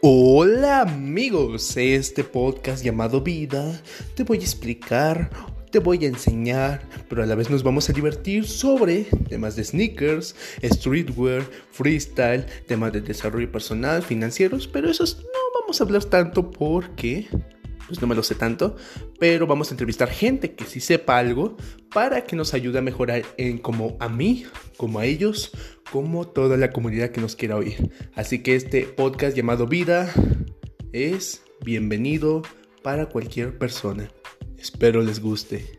Hola amigos, este podcast llamado Vida te voy a explicar, te voy a enseñar, pero a la vez nos vamos a divertir sobre temas de sneakers, streetwear, freestyle, temas de desarrollo personal, financieros, pero esos no vamos a hablar tanto porque pues no me lo sé tanto, pero vamos a entrevistar gente que sí sepa algo para que nos ayude a mejorar en como a mí, como a ellos, como toda la comunidad que nos quiera oír. Así que este podcast llamado Vida es bienvenido para cualquier persona. Espero les guste.